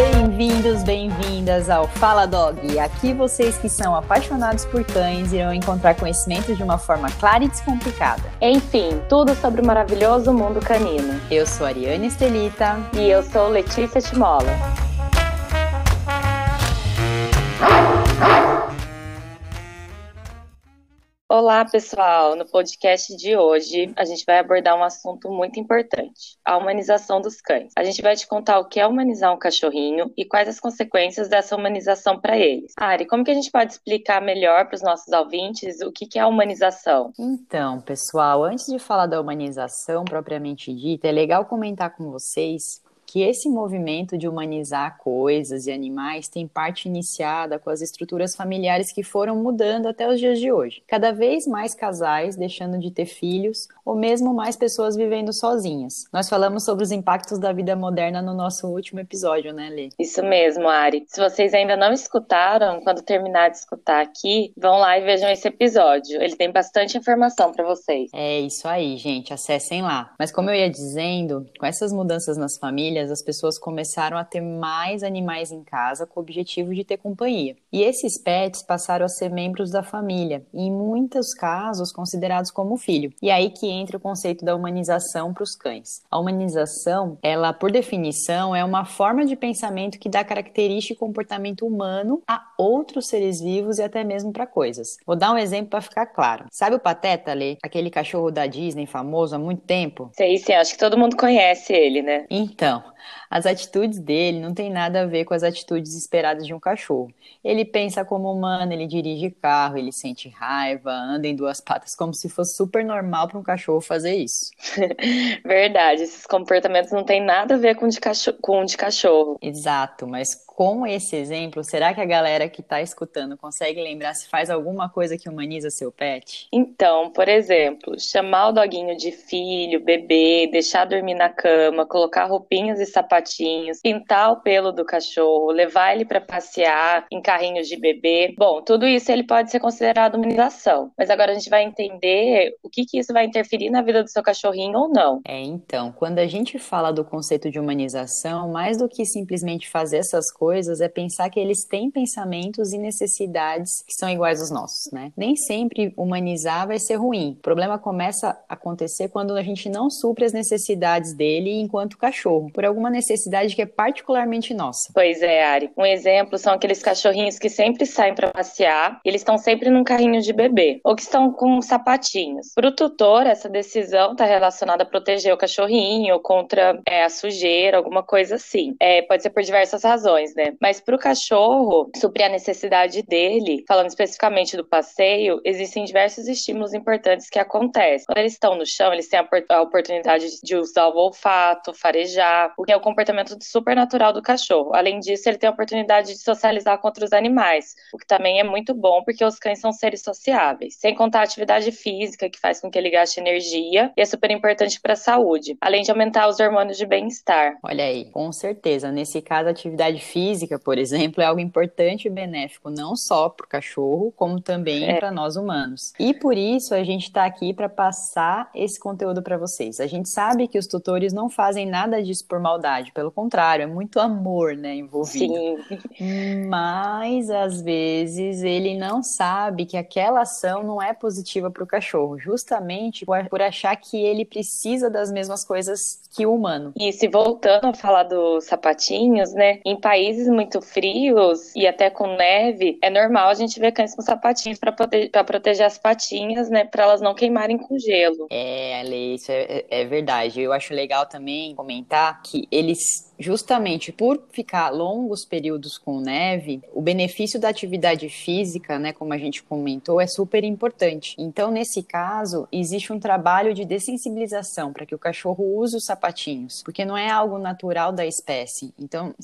Bem-vindos, bem-vindas ao Fala Dog. Aqui vocês que são apaixonados por cães irão encontrar conhecimento de uma forma clara e descomplicada. Enfim, tudo sobre o maravilhoso mundo canino. Eu sou Ariane Estelita. E eu sou Letícia Timola. Olá, pessoal! No podcast de hoje, a gente vai abordar um assunto muito importante: a humanização dos cães. A gente vai te contar o que é humanizar um cachorrinho e quais as consequências dessa humanização para eles. Ari, como que a gente pode explicar melhor para os nossos ouvintes o que, que é a humanização? Então, pessoal, antes de falar da humanização propriamente dita, é legal comentar com vocês que esse movimento de humanizar coisas e animais tem parte iniciada com as estruturas familiares que foram mudando até os dias de hoje. Cada vez mais casais deixando de ter filhos ou mesmo mais pessoas vivendo sozinhas. Nós falamos sobre os impactos da vida moderna no nosso último episódio, né, Lê? Isso mesmo, Ari. Se vocês ainda não escutaram, quando terminar de escutar aqui, vão lá e vejam esse episódio. Ele tem bastante informação para vocês. É isso aí, gente. Acessem lá. Mas como eu ia dizendo, com essas mudanças nas famílias, famílias, as pessoas começaram a ter mais animais em casa com o objetivo de ter companhia. E esses pets passaram a ser membros da família, e em muitos casos considerados como filho. E aí que entra o conceito da humanização para os cães. A humanização, ela por definição é uma forma de pensamento que dá característica e comportamento humano a outros seres vivos e até mesmo para coisas. Vou dar um exemplo para ficar claro. Sabe o Pateta, Lê? Aquele cachorro da Disney famoso há muito tempo? Sei sim, acho que todo mundo conhece ele, né? Então, as atitudes dele não têm nada a ver com as atitudes esperadas de um cachorro. Ele pensa como humano, ele dirige carro, ele sente raiva, anda em duas patas como se fosse super normal para um cachorro fazer isso. Verdade, esses comportamentos não têm nada a ver com, de cachorro, com de cachorro. Exato, mas com esse exemplo, será que a galera que está escutando consegue lembrar se faz alguma coisa que humaniza seu pet? Então, por exemplo, chamar o doguinho de filho, bebê, deixar dormir na cama, colocar roupinhas e sapatinhos, pintar o pelo do cachorro, levar ele para passear em carrinhos de bebê. Bom, tudo isso ele pode ser considerado humanização. Mas agora a gente vai entender o que, que isso vai interferir na vida do seu cachorrinho ou não. É, então, quando a gente fala do conceito de humanização, mais do que simplesmente fazer essas coisas, coisas é pensar que eles têm pensamentos e necessidades que são iguais aos nossos, né? Nem sempre humanizar vai ser ruim. O problema começa a acontecer quando a gente não supre as necessidades dele enquanto cachorro, por alguma necessidade que é particularmente nossa. Pois é, Ari. Um exemplo são aqueles cachorrinhos que sempre saem para passear e eles estão sempre num carrinho de bebê, ou que estão com sapatinhos. Para o tutor, essa decisão está relacionada a proteger o cachorrinho contra é, a sujeira, alguma coisa assim. É, pode ser por diversas razões, né? Né? Mas para o cachorro suprir a necessidade dele, falando especificamente do passeio, existem diversos estímulos importantes que acontecem. Quando eles estão no chão, eles têm a oportunidade de usar o olfato, farejar, o que é o comportamento super natural do cachorro. Além disso, ele tem a oportunidade de socializar com outros animais, o que também é muito bom porque os cães são seres sociáveis. Sem contar a atividade física, que faz com que ele gaste energia e é super importante para a saúde, além de aumentar os hormônios de bem-estar. Olha aí, com certeza. Nesse caso, a atividade física física, por exemplo, é algo importante e benéfico não só para o cachorro, como também é. para nós humanos. E por isso a gente está aqui para passar esse conteúdo para vocês. A gente sabe que os tutores não fazem nada disso por maldade, pelo contrário, é muito amor, né, envolvido. Sim. Mas às vezes ele não sabe que aquela ação não é positiva para o cachorro, justamente por achar que ele precisa das mesmas coisas que o humano. E se voltando a falar dos sapatinhos, né, em países países muito frios e até com neve, é normal a gente ver cães com sapatinhos para prote proteger as patinhas, né? Para elas não queimarem com gelo. É, Ale, isso é, é verdade. Eu acho legal também comentar que eles justamente por ficar longos períodos com neve, o benefício da atividade física, né, como a gente comentou, é super importante. Então, nesse caso, existe um trabalho de dessensibilização para que o cachorro use os sapatinhos, porque não é algo natural da espécie. Então,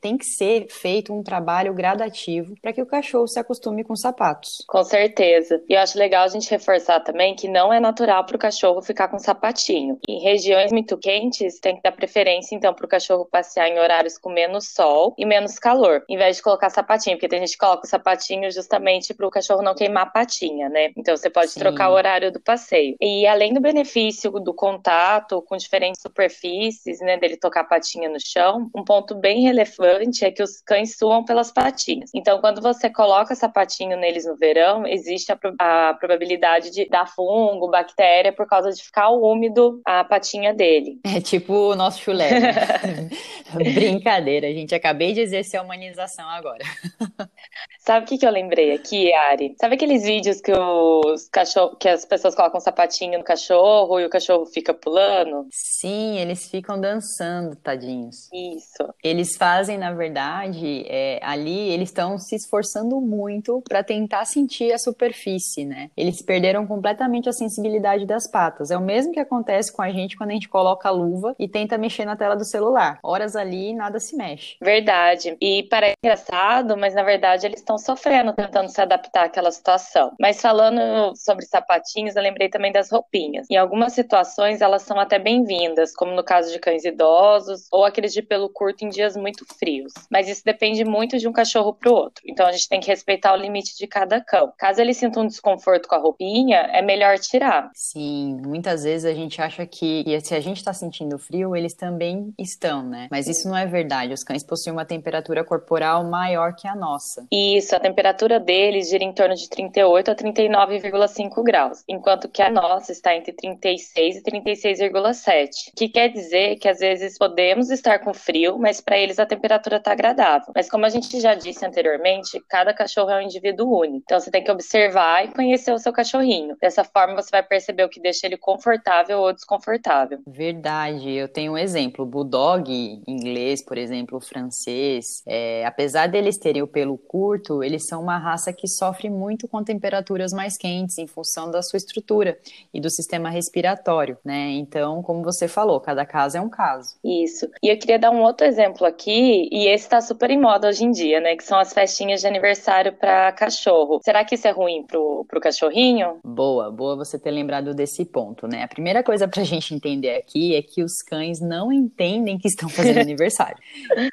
tem que ser feito um trabalho gradativo para que o cachorro se acostume com sapatos. Com certeza. E eu acho legal a gente reforçar também que não é natural para o cachorro ficar com sapatinho. Em regiões muito quentes, tem que dar preferência então para o cachorro passear passear em horários com menos sol e menos calor, em vez de colocar sapatinho, porque tem gente que coloca o sapatinho justamente para o cachorro não queimar a patinha, né? Então você pode Sim. trocar o horário do passeio. E além do benefício do contato com diferentes superfícies, né, dele tocar a patinha no chão, um ponto bem relevante é que os cães suam pelas patinhas. Então, quando você coloca sapatinho neles no verão, existe a, a probabilidade de dar fungo, bactéria, por causa de ficar úmido a patinha dele. É tipo o nosso chulé. Né? Brincadeira, gente. Acabei de exercer a humanização agora. Sabe o que, que eu lembrei aqui, Ari? Sabe aqueles vídeos que os cachorro, que as pessoas colocam um sapatinho no cachorro e o cachorro fica pulando? Sim, eles ficam dançando, tadinhos. Isso. Eles fazem, na verdade, é, ali eles estão se esforçando muito para tentar sentir a superfície, né? Eles perderam completamente a sensibilidade das patas. É o mesmo que acontece com a gente quando a gente coloca a luva e tenta mexer na tela do celular. Horas ali nada se mexe. Verdade. E parece engraçado, mas na verdade eles estão sofrendo tentando se adaptar àquela situação. Mas falando sobre sapatinhos, eu lembrei também das roupinhas. Em algumas situações elas são até bem-vindas, como no caso de cães idosos ou aqueles de pelo curto em dias muito frios. Mas isso depende muito de um cachorro para o outro. Então a gente tem que respeitar o limite de cada cão. Caso ele sinta um desconforto com a roupinha, é melhor tirar. Sim, muitas vezes a gente acha que se a gente está sentindo frio, eles também estão, né? Mas isso não é verdade. Os cães possuem uma temperatura corporal maior que a nossa. Isso, a temperatura deles gira em torno de 38 a 39,5 graus, enquanto que a nossa está entre 36 e 36,7. O que quer dizer que às vezes podemos estar com frio, mas para eles a temperatura está agradável. Mas como a gente já disse anteriormente, cada cachorro é um indivíduo único. Então você tem que observar e conhecer o seu cachorrinho. Dessa forma você vai perceber o que deixa ele confortável ou desconfortável. Verdade. Eu tenho um exemplo. O bulldog inglês, por exemplo, francês, é, apesar deles terem o pelo curto, eles são uma raça que sofre muito com temperaturas mais quentes em função da sua estrutura e do sistema respiratório, né? Então, como você falou, cada caso é um caso. Isso. E eu queria dar um outro exemplo aqui, e esse está super em moda hoje em dia, né? Que são as festinhas de aniversário para cachorro. Será que isso é ruim pro, pro cachorrinho? Boa, boa você ter lembrado desse ponto, né? A primeira coisa pra gente entender aqui é que os cães não entendem que estão fazendo aniversário.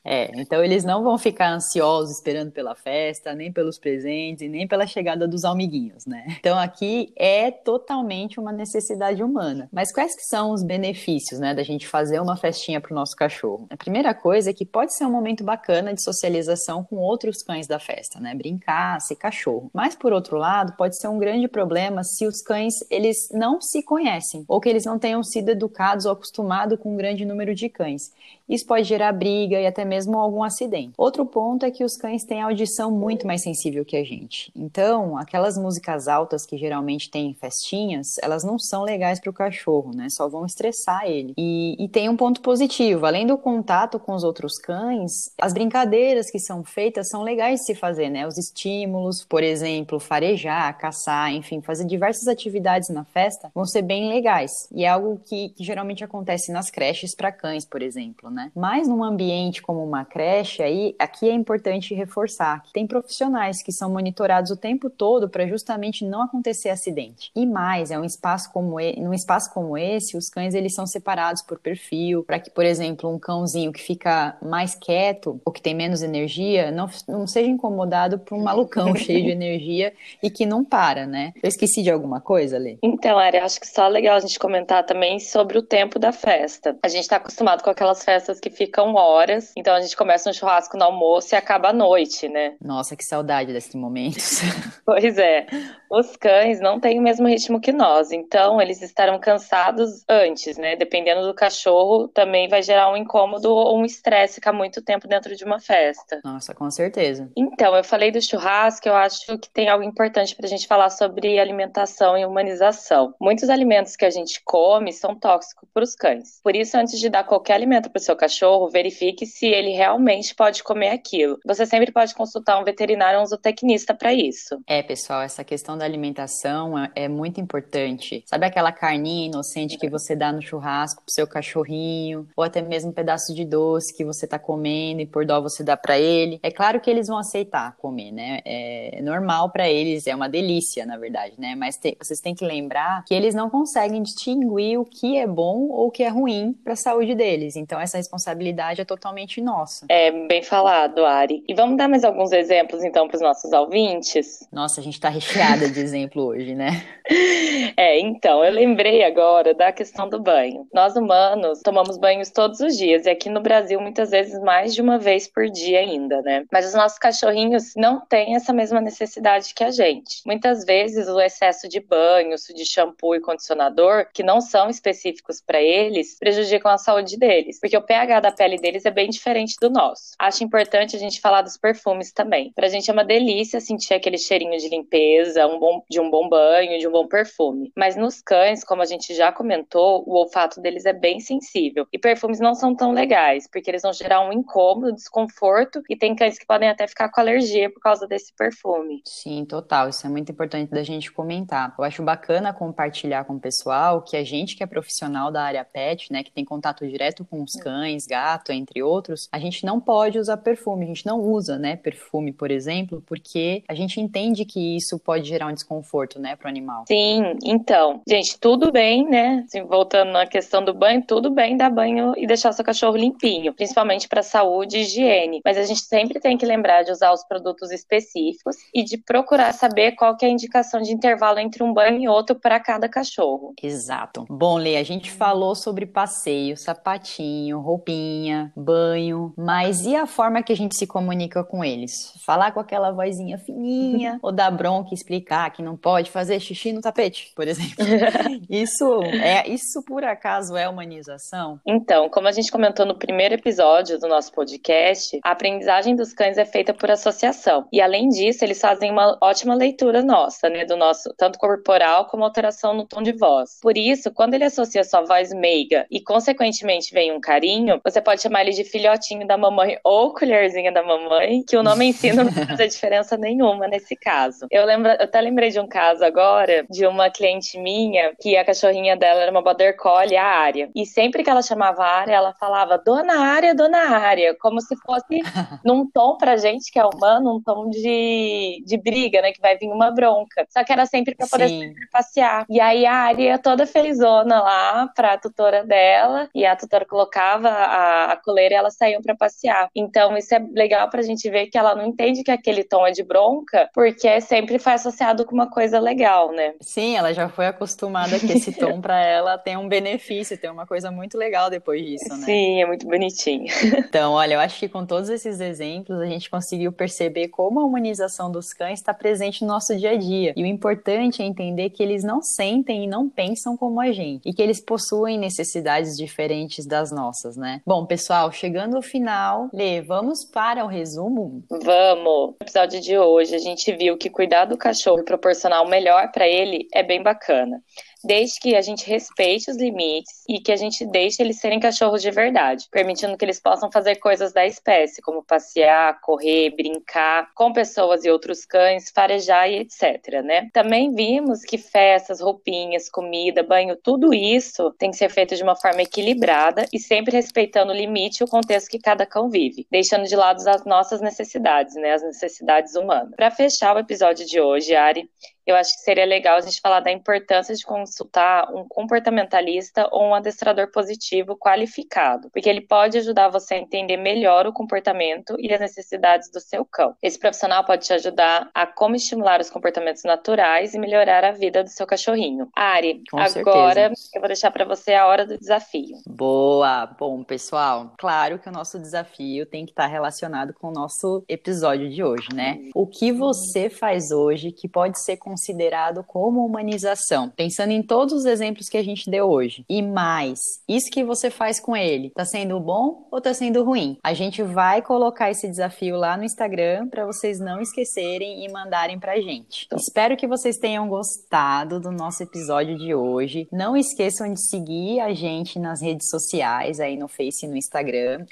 É, então eles não vão ficar ansiosos esperando pela festa, nem pelos presentes nem pela chegada dos amiguinhos, né? Então aqui é totalmente uma necessidade humana. Mas quais que são os benefícios, né, da gente fazer uma festinha pro nosso cachorro? A primeira coisa é que pode ser um momento bacana de socialização com outros cães da festa, né? Brincar, ser cachorro. Mas por outro lado, pode ser um grande problema se os cães eles não se conhecem ou que eles não tenham sido educados ou acostumados com um grande número de cães. Isso pode gerar briga e até mesmo algum acidente. Outro ponto é que os cães têm audição muito mais sensível que a gente. Então, aquelas músicas altas que geralmente tem em festinhas, elas não são legais para o cachorro, né? Só vão estressar ele. E, e tem um ponto positivo: além do contato com os outros cães, as brincadeiras que são feitas são legais de se fazer, né? Os estímulos, por exemplo, farejar, caçar, enfim, fazer diversas atividades na festa vão ser bem legais. E é algo que, que geralmente acontece nas creches para cães, por exemplo né? Mas num ambiente como uma creche, aí aqui é importante reforçar que tem profissionais que são monitorados o tempo todo para justamente não acontecer acidente. E mais, é um espaço como e, num espaço como esse, os cães eles são separados por perfil, para que, por exemplo, um cãozinho que fica mais quieto ou que tem menos energia não, não seja incomodado por um malucão cheio de energia e que não para, né? Eu esqueci de alguma coisa, Lê? Então, Ari, acho que só legal a gente comentar também sobre o tempo da festa. A gente está acostumado com aquelas festas que ficam horas. Então a gente começa um churrasco no almoço e acaba à noite, né? Nossa, que saudade desses momentos. Pois é. Os cães não têm o mesmo ritmo que nós, então eles estarão cansados antes, né? Dependendo do cachorro, também vai gerar um incômodo ou um estresse ficar muito tempo dentro de uma festa. Nossa, com certeza. Então, eu falei do churrasco, eu acho que tem algo importante para a gente falar sobre alimentação e humanização. Muitos alimentos que a gente come são tóxicos para os cães. Por isso, antes de dar qualquer alimento para o seu cachorro, verifique se ele realmente pode comer aquilo. Você sempre pode consultar um veterinário ou um zootecnista para isso. É, pessoal, essa questão da alimentação é, é, muito importante. Sabe aquela carninha inocente que você dá no churrasco pro seu cachorrinho, ou até mesmo um pedaço de doce que você tá comendo e por dó você dá para ele? É claro que eles vão aceitar comer, né? É normal para eles, é uma delícia, na verdade, né? Mas te, vocês têm que lembrar que eles não conseguem distinguir o que é bom ou o que é ruim para a saúde deles. Então essa responsabilidade responsabilidade é totalmente nossa. É bem falado, Ari. E vamos dar mais alguns exemplos então para os nossos ouvintes? Nossa, a gente está recheada de exemplo hoje, né? É, então, eu lembrei agora da questão do banho. Nós humanos tomamos banhos todos os dias e aqui no Brasil muitas vezes mais de uma vez por dia ainda, né? Mas os nossos cachorrinhos não têm essa mesma necessidade que a gente. Muitas vezes o excesso de banho, de shampoo e condicionador, que não são específicos para eles, prejudicam a saúde deles, porque o pH da pele deles é bem diferente do nosso. Acho importante a gente falar dos perfumes também. Pra gente é uma delícia sentir aquele cheirinho de limpeza, um bom, de um bom banho, de um bom perfume. Mas nos cães, como a gente já comentou, o olfato deles é bem sensível. E perfumes não são tão legais, porque eles vão gerar um incômodo, desconforto, e tem cães que podem até ficar com alergia por causa desse perfume. Sim, total. Isso é muito importante da gente comentar. Eu acho bacana compartilhar com o pessoal que a gente que é profissional da área pet, né, que tem contato direto com os cães, gato, entre outros, a gente não pode usar perfume, a gente não usa, né, perfume, por exemplo, porque a gente entende que isso pode gerar um desconforto, né, pro animal. Sim, então, gente, tudo bem, né? Assim, voltando na questão do banho, tudo bem dar banho e deixar seu cachorro limpinho, principalmente para saúde e higiene. Mas a gente sempre tem que lembrar de usar os produtos específicos e de procurar saber qual que é a indicação de intervalo entre um banho e outro para cada cachorro. Exato. Bom, Lê, a gente falou sobre passeio, sapatinho, roupinha, banho, mas e a forma que a gente se comunica com eles? Falar com aquela vozinha fininha ou dar bronca e explicar que não pode fazer xixi no tapete, por exemplo. isso é isso por acaso é humanização? Então, como a gente comentou no primeiro episódio do nosso podcast, a aprendizagem dos cães é feita por associação. E além disso, eles fazem uma ótima leitura nossa, né, do nosso tanto corporal como alteração no tom de voz. Por isso, quando ele associa sua voz meiga e consequentemente vem um carinho, você pode chamar ele de filhotinho da mamãe ou colherzinha da mamãe, que o nome em si não faz diferença nenhuma nesse caso. Eu lembro, eu até lembrei de um caso agora de uma cliente minha que a cachorrinha dela era uma border collie, a área. E sempre que ela chamava a área, ela falava dona área, dona área, como se fosse num tom pra gente que é humano, um tom de, de briga, né, que vai vir uma bronca. Só que era sempre pra poder passear. E aí a área toda felizona lá pra tutora dela, e a tutora colocava a, a coleira e elas saíam pra passear. Então isso é legal pra gente ver que ela não entende que aquele tom é de bronca, porque sempre foi associado com uma coisa legal, né? Sim, ela já foi acostumada que esse tom para ela tem um benefício, tem uma coisa muito legal depois disso, né? Sim, é muito bonitinho. Então, olha, eu acho que com todos esses exemplos a gente conseguiu perceber como a humanização dos cães está presente no nosso dia a dia. E o importante é entender que eles não sentem e não pensam como a gente e que eles possuem necessidades diferentes das nossas, né? Bom, pessoal, chegando ao final, Lê, vamos para o resumo? Vamos! No episódio de hoje, a gente viu que cuidar do cachorro e proporcionar o melhor para ele é bem bacana desde que a gente respeite os limites e que a gente deixe eles serem cachorros de verdade, permitindo que eles possam fazer coisas da espécie, como passear, correr, brincar com pessoas e outros cães, farejar e etc, né? Também vimos que festas, roupinhas, comida, banho, tudo isso tem que ser feito de uma forma equilibrada e sempre respeitando o limite e o contexto que cada cão vive, deixando de lado as nossas necessidades, né, as necessidades humanas. Para fechar o episódio de hoje, Ari, eu acho que seria legal a gente falar da importância de consultar um comportamentalista ou um adestrador positivo qualificado, porque ele pode ajudar você a entender melhor o comportamento e as necessidades do seu cão. Esse profissional pode te ajudar a como estimular os comportamentos naturais e melhorar a vida do seu cachorrinho. Ari, Com agora certeza. eu vou deixar para você a hora do desafio. Boa! Bom, pessoal, claro que o nosso desafio tem que estar relacionado com o nosso episódio de hoje, né? O que você faz hoje que pode ser considerado como humanização? Pensando em todos os exemplos que a gente deu hoje. E mais, isso que você faz com ele, tá sendo bom ou tá sendo ruim? A gente vai colocar esse desafio lá no Instagram para vocês não esquecerem e mandarem pra gente. Espero que vocês tenham gostado do nosso episódio de hoje. Não esqueçam de seguir a gente nas redes sociais, aí no Face e no Instagram,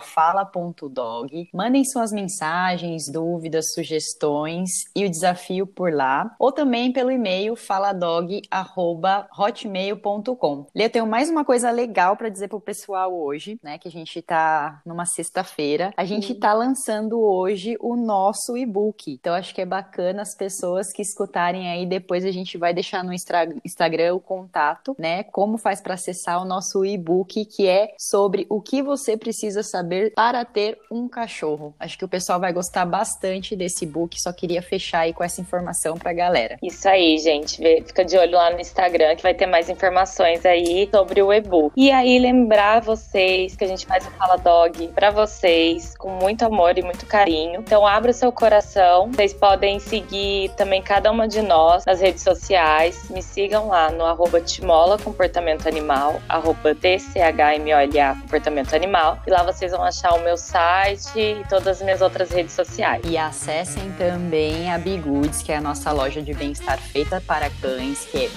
fala.dog. Mandem suas mensagens, dúvidas, sugestões e o desafio por lá. Ou também pelo e-mail faladog@hotmail.com. Lê, eu tenho mais uma coisa legal para dizer pro pessoal hoje, né, que a gente tá numa sexta-feira. A gente está lançando hoje o nosso e-book. Então acho que é bacana as pessoas que escutarem aí depois a gente vai deixar no Instagram o contato, né, como faz para acessar o nosso e-book que é sobre o que você precisa saber para ter um cachorro. Acho que o pessoal vai gostar bastante desse book, só queria fechar aí com essa informação pra galera. Isso aí, gente, fica de olho lá no Instagram que vai ter mais informações aí sobre o e-book. E aí lembrar vocês que a gente faz o Fala Dog para vocês com muito amor e muito carinho. Então abra o seu coração. Vocês podem seguir também cada uma de nós nas redes sociais. Me sigam lá no arroba Timola Comportamento Animal, arroba TCHMOLA Comportamento Animal. E lá vocês vão achar o meu site e todas as minhas outras redes sociais. E acessem também a Bigudes, que é a nossa loja de bem-estar feita para cães, que é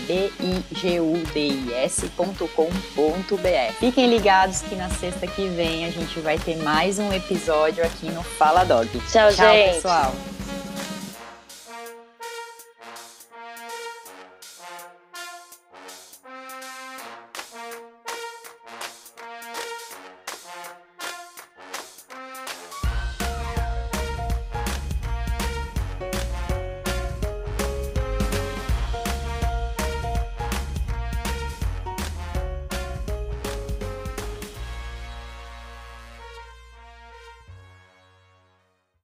bigudis.com.br. Fiquem ligados que na sexta que vem a gente vai ter mais um episódio aqui no Fala Dog. Tchau, Tchau gente. pessoal.